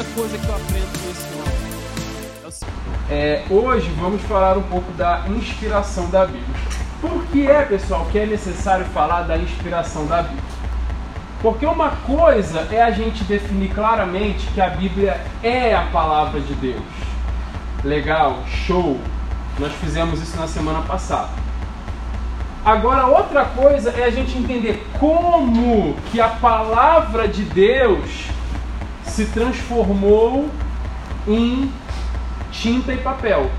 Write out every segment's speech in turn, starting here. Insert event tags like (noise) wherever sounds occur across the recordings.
segunda coisa que eu aprendo com esse homem. É, hoje vamos falar um pouco da inspiração da Bíblia. Por que é, pessoal, que é necessário falar da inspiração da Bíblia? Porque uma coisa é a gente definir claramente que a Bíblia é a palavra de Deus. Legal, show. Nós fizemos isso na semana passada. Agora, outra coisa é a gente entender como que a palavra de Deus se transformou em tinta e papel.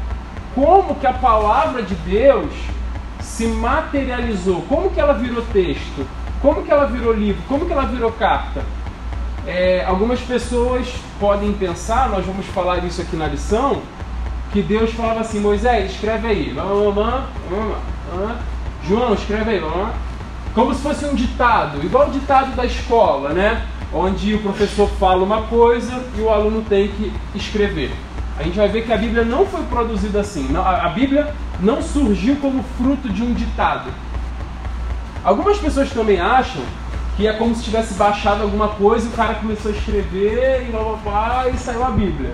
Como que a palavra de Deus se materializou? Como que ela virou texto? Como que ela virou livro? Como que ela virou carta? É, algumas pessoas podem pensar, nós vamos falar isso aqui na lição, que Deus falava assim, Moisés, escreve aí, João, escreve aí, como se fosse um ditado, igual o ditado da escola, né? Onde o professor fala uma coisa e o aluno tem que escrever a gente vai ver que a Bíblia não foi produzida assim. A Bíblia não surgiu como fruto de um ditado. Algumas pessoas também acham que é como se tivesse baixado alguma coisa e o cara começou a escrever e blá blá blá e saiu a Bíblia.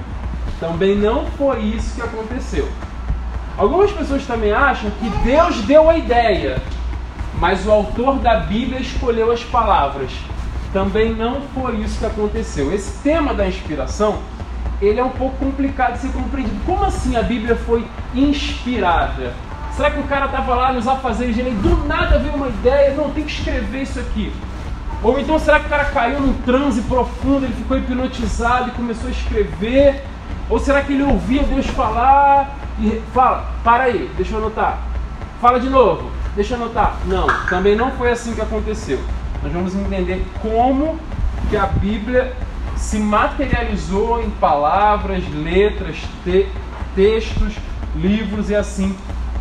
Também não foi isso que aconteceu. Algumas pessoas também acham que Deus deu a ideia, mas o autor da Bíblia escolheu as palavras. Também não foi isso que aconteceu. Esse tema da inspiração ele é um pouco complicado de ser compreendido. Como assim a Bíblia foi inspirada? Será que o cara estava lá nos afazeres e do nada veio uma ideia, não, tem que escrever isso aqui? Ou então será que o cara caiu num transe profundo, ele ficou hipnotizado e começou a escrever? Ou será que ele ouvia Deus falar e fala, para aí, deixa eu anotar. Fala de novo, deixa eu anotar. Não, também não foi assim que aconteceu. Nós vamos entender como que a Bíblia se materializou em palavras, letras, te textos, livros e assim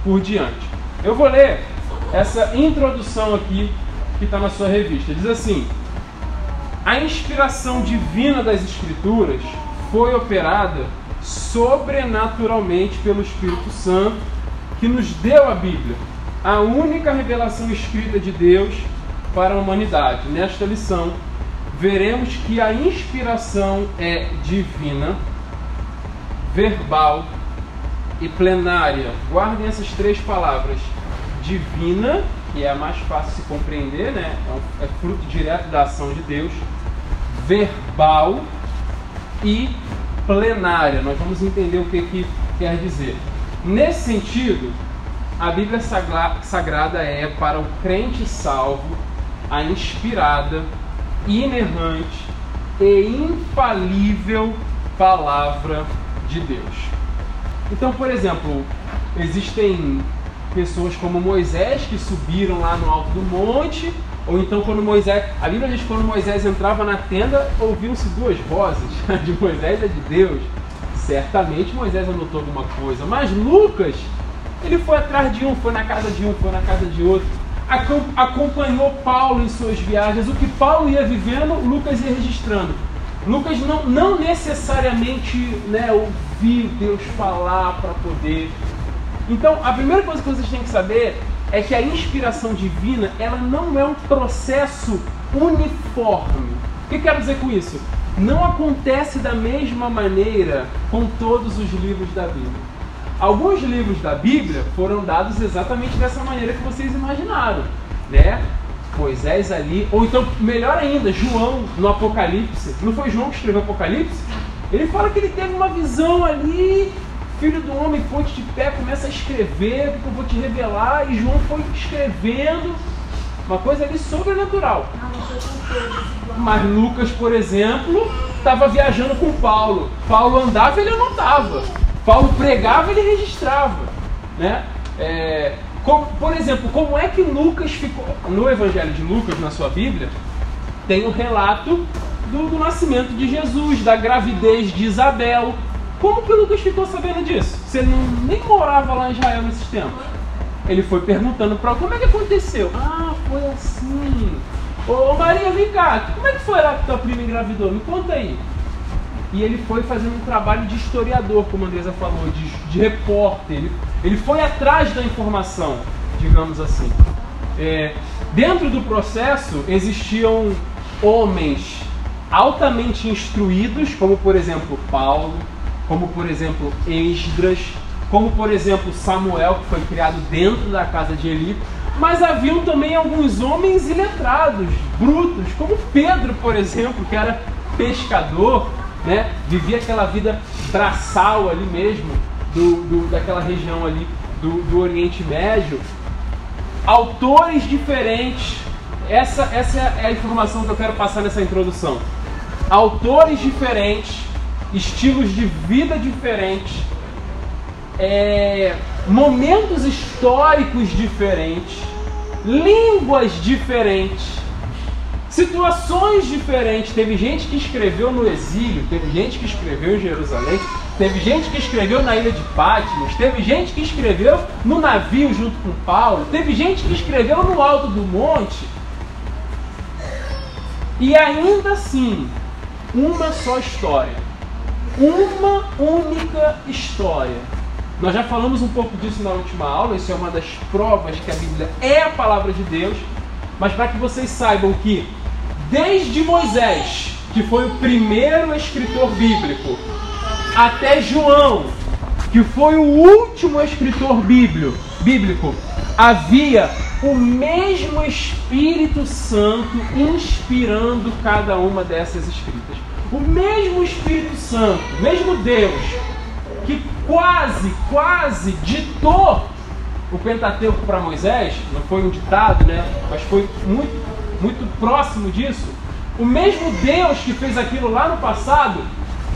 por diante. Eu vou ler essa introdução aqui que está na sua revista. Diz assim: A inspiração divina das Escrituras foi operada sobrenaturalmente pelo Espírito Santo que nos deu a Bíblia, a única revelação escrita de Deus para a humanidade. Nesta lição, veremos que a inspiração é divina, verbal e plenária. Guardem essas três palavras: divina, que é a mais fácil de se compreender, né? É, é fruto direto da ação de Deus, verbal e plenária. Nós vamos entender o que, que quer dizer. Nesse sentido, a Bíblia Sagrada é para o crente salvo a inspirada inerrante e infalível palavra de Deus. Então, por exemplo, existem pessoas como Moisés que subiram lá no alto do monte, ou então quando Moisés, a Bíblia diz que quando Moisés entrava na tenda, ouviam-se duas vozes, (laughs) a de Moisés e a de Deus. Certamente Moisés anotou alguma coisa, mas Lucas, ele foi atrás de um, foi na casa de um, foi na casa de outro acompanhou Paulo em suas viagens. O que Paulo ia vivendo, Lucas ia registrando. Lucas não, não necessariamente né, ouvir Deus falar para poder. Então, a primeira coisa que vocês têm que saber é que a inspiração divina ela não é um processo uniforme. O que eu quero dizer com isso? Não acontece da mesma maneira com todos os livros da Bíblia. Alguns livros da Bíblia foram dados exatamente dessa maneira que vocês imaginaram, né? Moisés ali, ou então, melhor ainda, João no Apocalipse. Não foi João que escreveu Apocalipse? Ele fala que ele teve uma visão ali, filho do homem, ponte de pé, começa a escrever, porque eu vou te revelar, e João foi escrevendo, uma coisa ali sobrenatural. Mas Lucas, por exemplo, estava viajando com Paulo. Paulo andava e ele não estava. Paulo pregava e ele registrava. Né? É, como, por exemplo, como é que Lucas ficou. No Evangelho de Lucas, na sua Bíblia, tem o um relato do, do, nascimento de Jesus, da gravidez de Isabel. Como que Lucas ficou sabendo disso? Se ele não, nem morava lá em Israel nesses tempos. Ele foi perguntando para como é que aconteceu. Ah, foi assim. Ô Maria, vem cá, como é que foi lá que tua prima engravidou? Me conta aí e ele foi fazendo um trabalho de historiador, como a Andresa falou, de, de repórter. Ele, ele foi atrás da informação, digamos assim. É, dentro do processo existiam homens altamente instruídos, como por exemplo Paulo, como por exemplo Esdras, como por exemplo Samuel, que foi criado dentro da casa de Eli, mas haviam também alguns homens iletrados, brutos, como Pedro, por exemplo, que era pescador, né? vivia aquela vida braçal ali mesmo, do, do daquela região ali do, do Oriente Médio. Autores diferentes, essa, essa é a informação que eu quero passar nessa introdução. Autores diferentes, estilos de vida diferentes, é, momentos históricos diferentes, línguas diferentes, situações diferentes. Teve gente que escreveu no exílio, teve gente que escreveu em Jerusalém, teve gente que escreveu na ilha de Patmos, teve gente que escreveu no navio junto com Paulo, teve gente que escreveu no alto do monte. E ainda assim, uma só história. Uma única história nós já falamos um pouco disso na última aula, isso é uma das provas que a Bíblia é a palavra de Deus, mas para que vocês saibam que desde Moisés, que foi o primeiro escritor bíblico, até João, que foi o último escritor bíblico, bíblico havia o mesmo Espírito Santo inspirando cada uma dessas escritas. O mesmo Espírito Santo, mesmo Deus, que quase, quase ditou o Pentateuco para Moisés, não foi um ditado, né? Mas foi muito, muito próximo disso. O mesmo Deus que fez aquilo lá no passado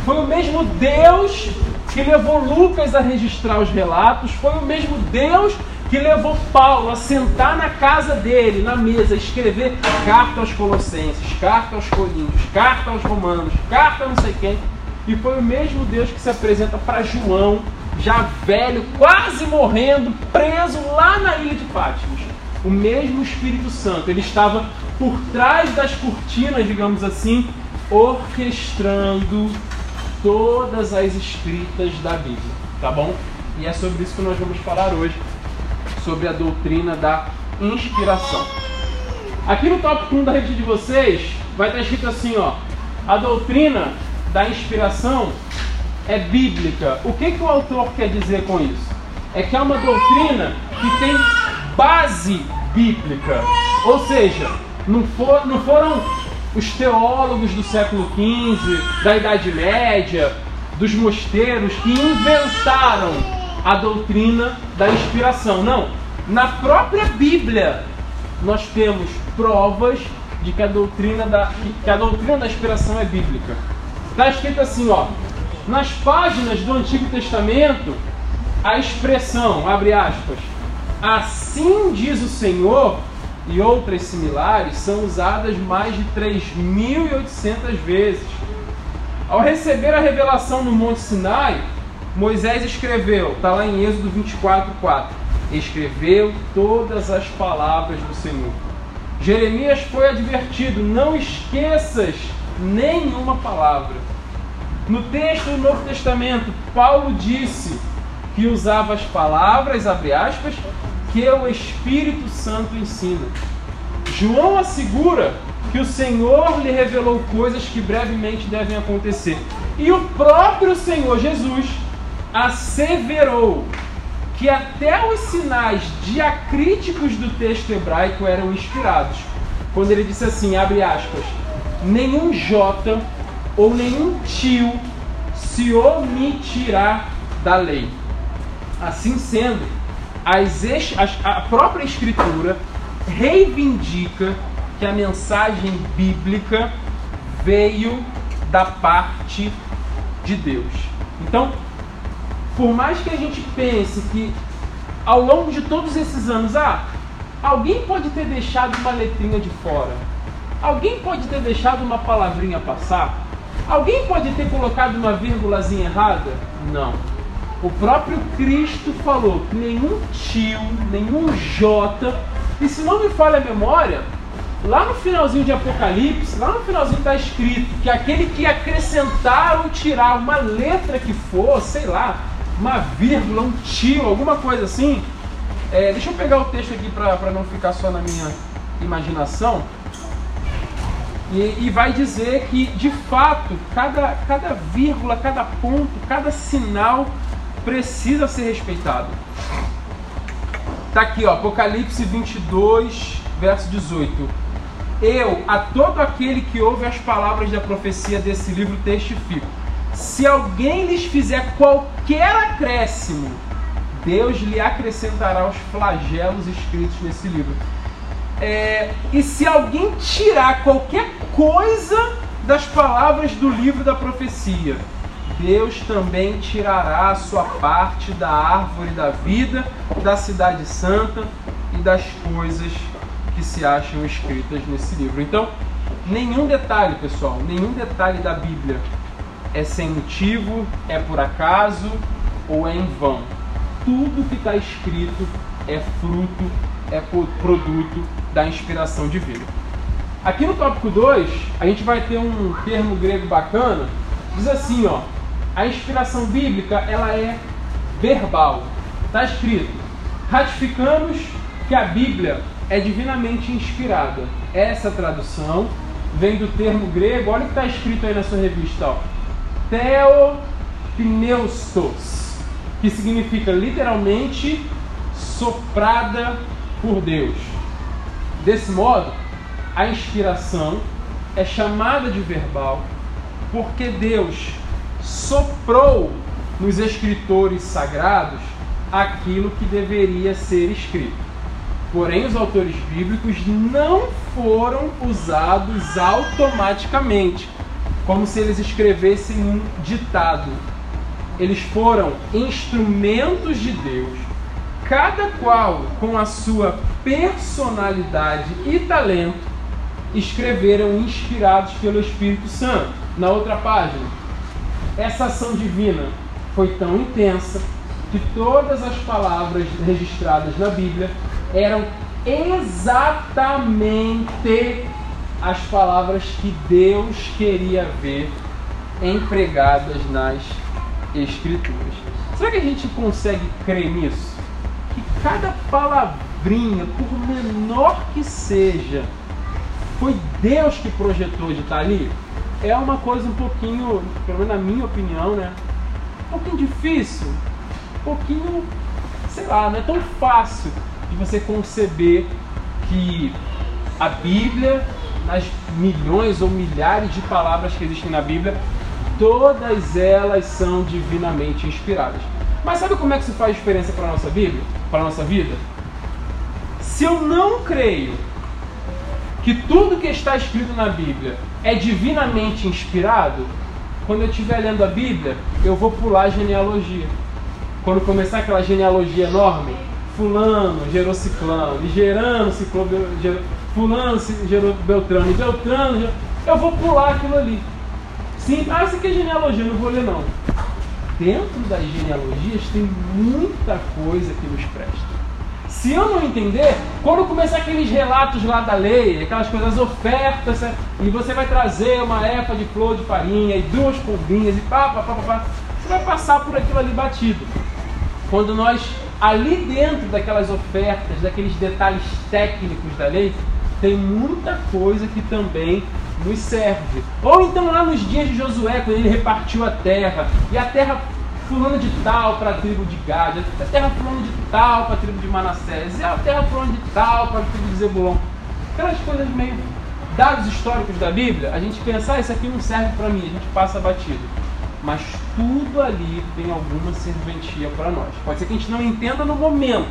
foi o mesmo Deus que levou Lucas a registrar os relatos, foi o mesmo Deus que levou Paulo a sentar na casa dele, na mesa, escrever carta aos Colossenses, carta aos Coríntios, carta aos Romanos, carta a não sei quem. E foi o mesmo Deus que se apresenta para João, já velho, quase morrendo, preso lá na ilha de Patmos. O mesmo Espírito Santo, ele estava por trás das cortinas, digamos assim, orquestrando todas as escritas da Bíblia, tá bom? E é sobre isso que nós vamos falar hoje, sobre a doutrina da inspiração. Aqui no tópico 1 da rede de vocês vai estar escrito assim, ó: a doutrina da inspiração é bíblica. O que, que o autor quer dizer com isso? É que é uma doutrina que tem base bíblica. Ou seja, não, for, não foram os teólogos do século XV, da Idade Média, dos mosteiros que inventaram a doutrina da inspiração. Não. Na própria Bíblia nós temos provas de que a doutrina da, que a doutrina da inspiração é bíblica. Está escrito assim, ó. Nas páginas do Antigo Testamento, a expressão, abre aspas, assim diz o Senhor, e outras similares são usadas mais de 3.800 vezes. Ao receber a revelação no Monte Sinai, Moisés escreveu, está lá em Êxodo 24, 4. Escreveu todas as palavras do Senhor. Jeremias foi advertido: não esqueças nenhuma palavra. No texto do Novo Testamento, Paulo disse que usava as palavras, abre aspas, que o Espírito Santo ensina. João assegura que o Senhor lhe revelou coisas que brevemente devem acontecer. E o próprio Senhor Jesus asseverou que até os sinais diacríticos do texto hebraico eram inspirados. Quando ele disse assim, abre aspas, nenhum J ou nenhum tio se omitirá da lei. Assim sendo, as, a própria Escritura reivindica que a mensagem bíblica veio da parte de Deus. Então, por mais que a gente pense que ao longo de todos esses anos, ah, alguém pode ter deixado uma letrinha de fora, alguém pode ter deixado uma palavrinha passar, alguém pode ter colocado uma vírgulazinha errada? Não. O próprio Cristo falou que nenhum tio, nenhum J, e se não me falha a memória, lá no finalzinho de Apocalipse, lá no finalzinho está escrito que aquele que acrescentar ou tirar uma letra que for, sei lá, uma vírgula, um tio, alguma coisa assim. É, deixa eu pegar o texto aqui para não ficar só na minha imaginação. E, e, vai dizer que, de fato, cada, cada vírgula, cada ponto, cada sinal precisa ser respeitado. Está aqui, ó, Apocalipse 22, verso 18. Eu, a todo aquele que ouve as palavras da profecia desse livro, testifico. Se alguém lhes fizer qualquer acréscimo, Deus lhe acrescentará os flagelos escritos nesse livro. É, e se alguém tirar qualquer coisa das palavras do livro da profecia, Deus também tirará a sua parte da árvore da vida, da cidade santa e das coisas que se acham escritas nesse livro. Então, nenhum detalhe, pessoal, nenhum detalhe da Bíblia é sem motivo, é por acaso ou é em vão. Tudo que está escrito é fruto, é produto da inspiração divina. Aqui no tópico 2, a gente vai ter um termo grego bacana, diz assim, ó, a inspiração bíblica, ela é verbal. Está escrito: ratificamos que a Bíblia é divinamente inspirada. Essa tradução vem do termo grego, olha o que está escrito aí na sua revista, ó. Theopneustos, que significa literalmente soprada por Deus. Desse modo, a inspiração é chamada de verbal porque Deus soprou nos escritores sagrados aquilo que deveria ser escrito. Porém, os autores bíblicos não foram usados automaticamente, como se eles escrevessem um ditado. Eles foram instrumentos de Deus, cada qual com a sua personalidade e talento, escreveram inspirados pelo Espírito Santo. Na outra página, essa ação divina foi tão intensa que todas as palavras registradas na Bíblia eram exatamente as palavras que Deus queria ver empregadas nas Escrituras. Será que a gente consegue crer nisso? Que cada palavrinha, por menor que seja, foi Deus que projetou de estar ali? É uma coisa um pouquinho, pelo menos na minha opinião, né? Um pouquinho difícil, um pouquinho, sei lá, não é tão fácil de você conceber que a Bíblia, nas milhões ou milhares de palavras que existem na Bíblia, todas elas são divinamente inspiradas. Mas sabe como é que isso faz diferença para a nossa Bíblia, para a nossa vida? Se eu não creio que tudo que está escrito na Bíblia é divinamente inspirado, quando eu estiver lendo a Bíblia, eu vou pular a genealogia. Quando começar aquela genealogia enorme, fulano gerou ciclano, gerando ciclano, gerou, fulano gerou Beltrano, Beltrano gerou, eu vou pular aquilo ali. Sim, ah, isso aqui é genealogia, não vou ler não. Dentro das genealogias tem muita coisa que nos presta. Se eu não entender, quando começar aqueles relatos lá da lei, aquelas coisas, ofertas, e você vai trazer uma efa de flor de farinha e duas pombinhas e pá, pá, pá, pá, pá, você vai passar por aquilo ali batido. Quando nós ali dentro daquelas ofertas, daqueles detalhes técnicos da lei, tem muita coisa que também nos serve. Ou então lá nos dias de Josué, quando ele repartiu a terra, e a terra fulano de tal para a tribo de Gad, a terra fulano de tal para a tribo de Manassés, a terra fulano de tal para a tribo de Zebulon. Aquelas coisas meio dados históricos da Bíblia, a gente pensa, ah, isso aqui não serve para mim, a gente passa batido mas tudo ali tem alguma serventia para nós. Pode ser que a gente não entenda no momento,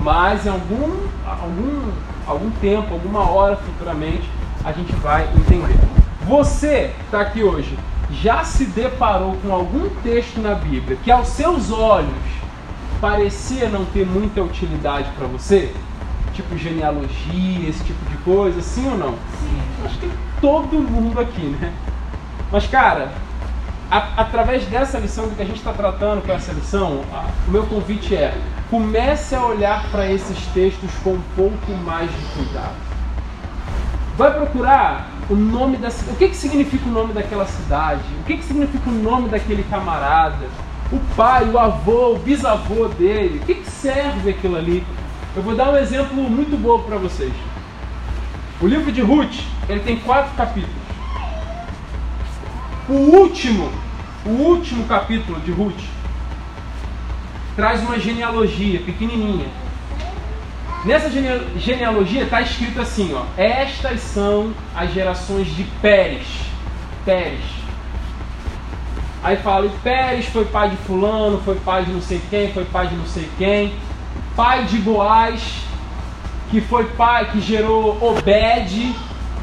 mas em algum, algum, algum tempo, alguma hora futuramente, a gente vai entender. Você está aqui hoje, já se deparou com algum texto na Bíblia que aos seus olhos parecia não ter muita utilidade para você? Tipo genealogia, esse tipo de coisa, sim ou não? Sim. Acho que todo mundo aqui, né? Mas cara, a, através dessa lição do que a gente está tratando com essa lição, a, o meu convite é comece a olhar para esses textos com um pouco mais de cuidado. Vai procurar o nome da o que, que significa o nome daquela cidade, o que, que significa o nome daquele camarada, o pai, o avô, o bisavô dele, o que, que serve aquilo ali. Eu vou dar um exemplo muito bom para vocês. O livro de Ruth, ele tem quatro capítulos. O último, o último capítulo de Ruth traz uma genealogia pequenininha. Nessa genealogia está escrito assim, ó: Estas são as gerações de Pérez. Pérez. Aí fala, Pérez foi pai de fulano, foi pai de não sei quem, foi pai de não sei quem. Pai de Boaz, que foi pai, que gerou Obed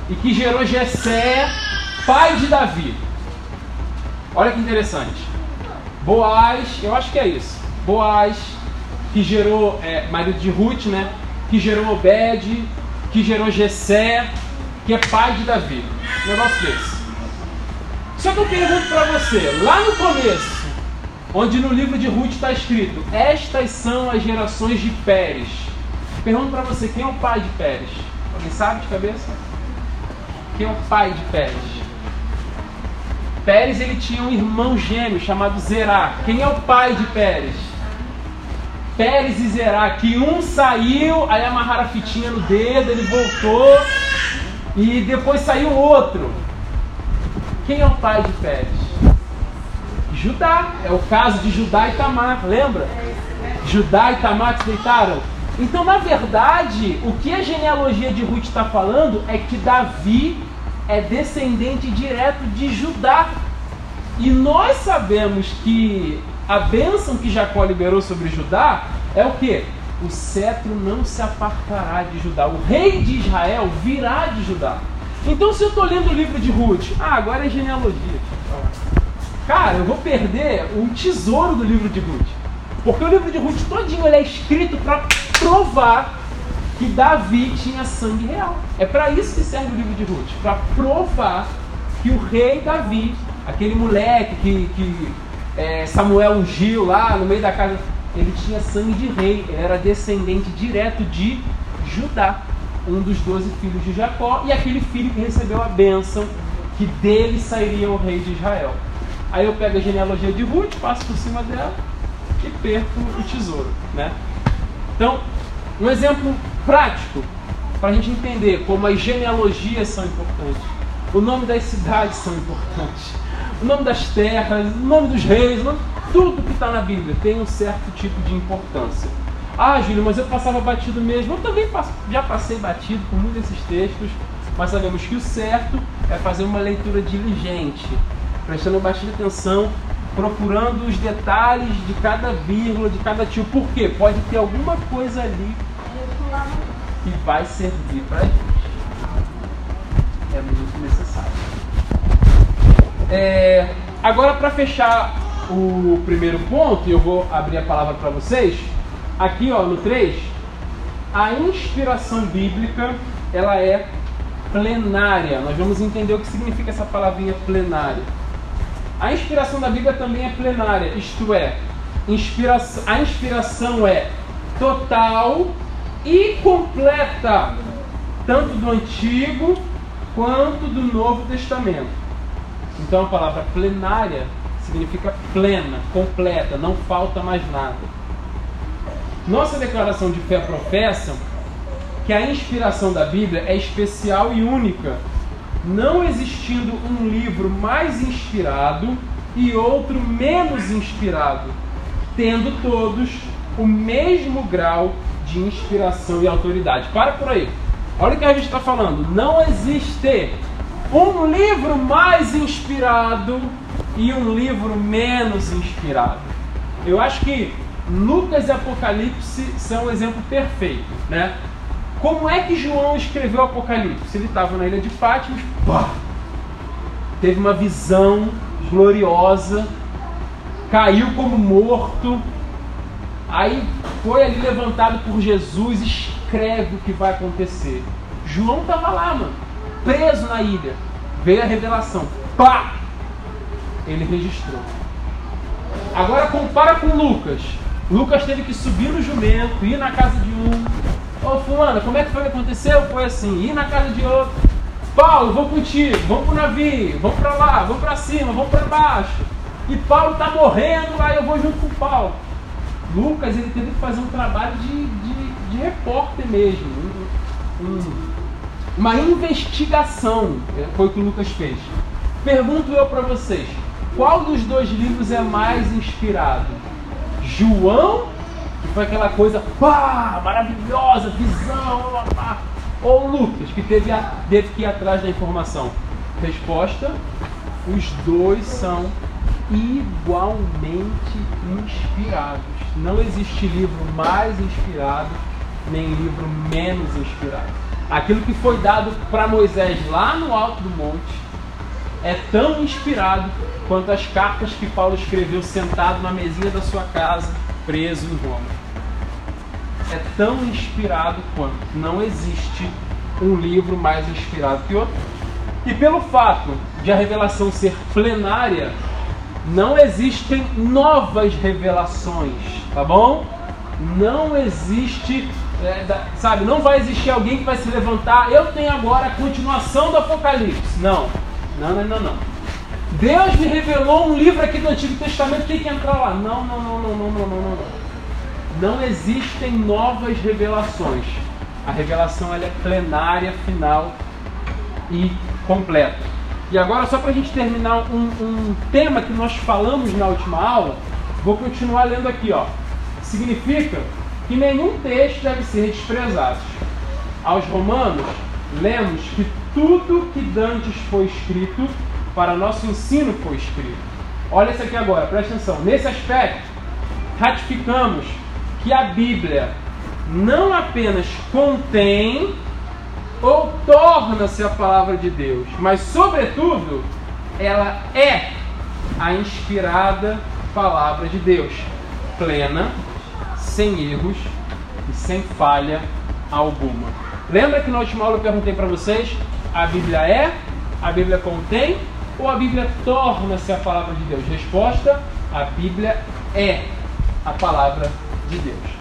e que gerou Jessé, pai de Davi. Olha que interessante. Boaz, eu acho que é isso. Boaz, que gerou é, marido de Ruth, né? Que gerou Obed, que gerou Jessé, que é pai de Davi. Um negócio desse. Só que eu pergunto para você, lá no começo, onde no livro de Ruth está escrito: Estas são as gerações de Pérez. Pergunto para você, quem é o pai de Pérez? Alguém sabe de cabeça? Quem é o pai de Pérez? Pérez ele tinha um irmão gêmeo chamado Zerá. Quem é o pai de Pérez? Pérez e Zerá, que um saiu, aí amarraram a fitinha no dedo, ele voltou, e depois saiu outro. Quem é o pai de Pérez? Judá. É o caso de Judá e Tamar, lembra? Judá e Tamar se deitaram. Então, na verdade, o que a genealogia de Ruth está falando é que Davi é descendente direto de Judá. E nós sabemos que a bênção que Jacó liberou sobre Judá é o que? O cetro não se apartará de Judá. O rei de Israel virá de Judá. Então, se eu estou lendo o livro de Ruth, ah, agora é genealogia. Cara, eu vou perder o tesouro do livro de Ruth. Porque o livro de Ruth todinho ele é escrito para provar que Davi tinha sangue real. É para isso que serve o livro de Ruth, para provar que o rei Davi, aquele moleque que, que é, Samuel ungiu lá no meio da casa, ele tinha sangue de rei, ele era descendente direto de Judá, um dos doze filhos de Jacó, e aquele filho que recebeu a bênção, que dele sairia o rei de Israel. Aí eu pego a genealogia de Ruth, passo por cima dela e perco o tesouro, né? Então, um exemplo prático para a gente entender como as genealogias são importantes. O nome das cidades são importantes. O nome das terras, o nome dos reis, nome, tudo que está na Bíblia tem um certo tipo de importância. Ah, Júlio, mas eu passava batido mesmo. Eu também já passei batido por muitos desses textos, mas sabemos que o certo é fazer uma leitura diligente, prestando bastante atenção, procurando os detalhes de cada vírgula, de cada tio. Por quê? Pode ter alguma coisa ali que vai servir para gente. É muito necessário. É, agora, para fechar o primeiro ponto, eu vou abrir a palavra para vocês. Aqui, ó, no 3, a inspiração bíblica ela é plenária. Nós vamos entender o que significa essa palavrinha plenária. A inspiração da Bíblia também é plenária, isto é, inspiração, a inspiração é total e completa, tanto do Antigo quanto do Novo Testamento. Então a palavra plenária significa plena, completa, não falta mais nada. Nossa declaração de fé professa que a inspiração da Bíblia é especial e única, não existindo um livro mais inspirado e outro menos inspirado, tendo todos o mesmo grau de inspiração e autoridade. Para por aí. Olha o que a gente está falando. Não existe um livro mais inspirado e um livro menos inspirado. Eu acho que Lucas e Apocalipse são um exemplo perfeito, né? Como é que João escreveu Apocalipse? Ele estava na ilha de Fátima, pá, teve uma visão gloriosa, caiu como morto, Aí foi ali levantado por Jesus, escreve o que vai acontecer. João estava lá, mano, preso na ilha. Veio a revelação. Pá! Ele registrou. Agora compara com Lucas. Lucas teve que subir no jumento, ir na casa de um. Ô fulano, como é que foi que aconteceu? Foi assim, ir na casa de outro. Paulo, vou contigo, vamos pro navio, vamos para lá, vamos para cima, vamos para baixo. E Paulo está morrendo lá, eu vou junto com Paulo. Lucas ele teve que fazer um trabalho de, de, de repórter mesmo. Um, um, uma investigação, é, foi o que o Lucas fez. Pergunto eu para vocês, qual dos dois livros é mais inspirado? João, que foi aquela coisa pá, maravilhosa, visão, pá, ou Lucas, que teve, a, teve que ir atrás da informação? Resposta: os dois são igualmente inspirados. Não existe livro mais inspirado, nem livro menos inspirado. Aquilo que foi dado para Moisés lá no alto do monte é tão inspirado quanto as cartas que Paulo escreveu sentado na mesinha da sua casa, preso em Roma. É tão inspirado quanto. Não existe um livro mais inspirado que outro. E pelo fato de a revelação ser plenária, não existem novas revelações, tá bom? Não existe, é, da, sabe, não vai existir alguém que vai se levantar, eu tenho agora a continuação do Apocalipse. Não, não, não, não, não. Deus me revelou um livro aqui do Antigo Testamento, tem que entrar lá. Não, não, não, não, não, não, não, não. Não existem novas revelações. A revelação ela é plenária, final e completa. E agora, só para a gente terminar um, um, tema que nós falamos na última aula, vou continuar lendo aqui. Ó. Significa que nenhum texto deve ser desprezado. Aos Romanos, lemos que tudo que dantes foi escrito para nosso ensino foi escrito. Olha isso aqui agora, presta atenção. Nesse aspecto, ratificamos que a Bíblia não apenas contém ou torna-se a palavra de Deus, mas, sobretudo, ela é a inspirada palavra de Deus, plena, sem erros e sem falha alguma. Lembra que na última aula eu perguntei para vocês: a Bíblia é, a Bíblia contém ou a Bíblia torna-se a palavra de Deus? Resposta: a Bíblia é a palavra de Deus.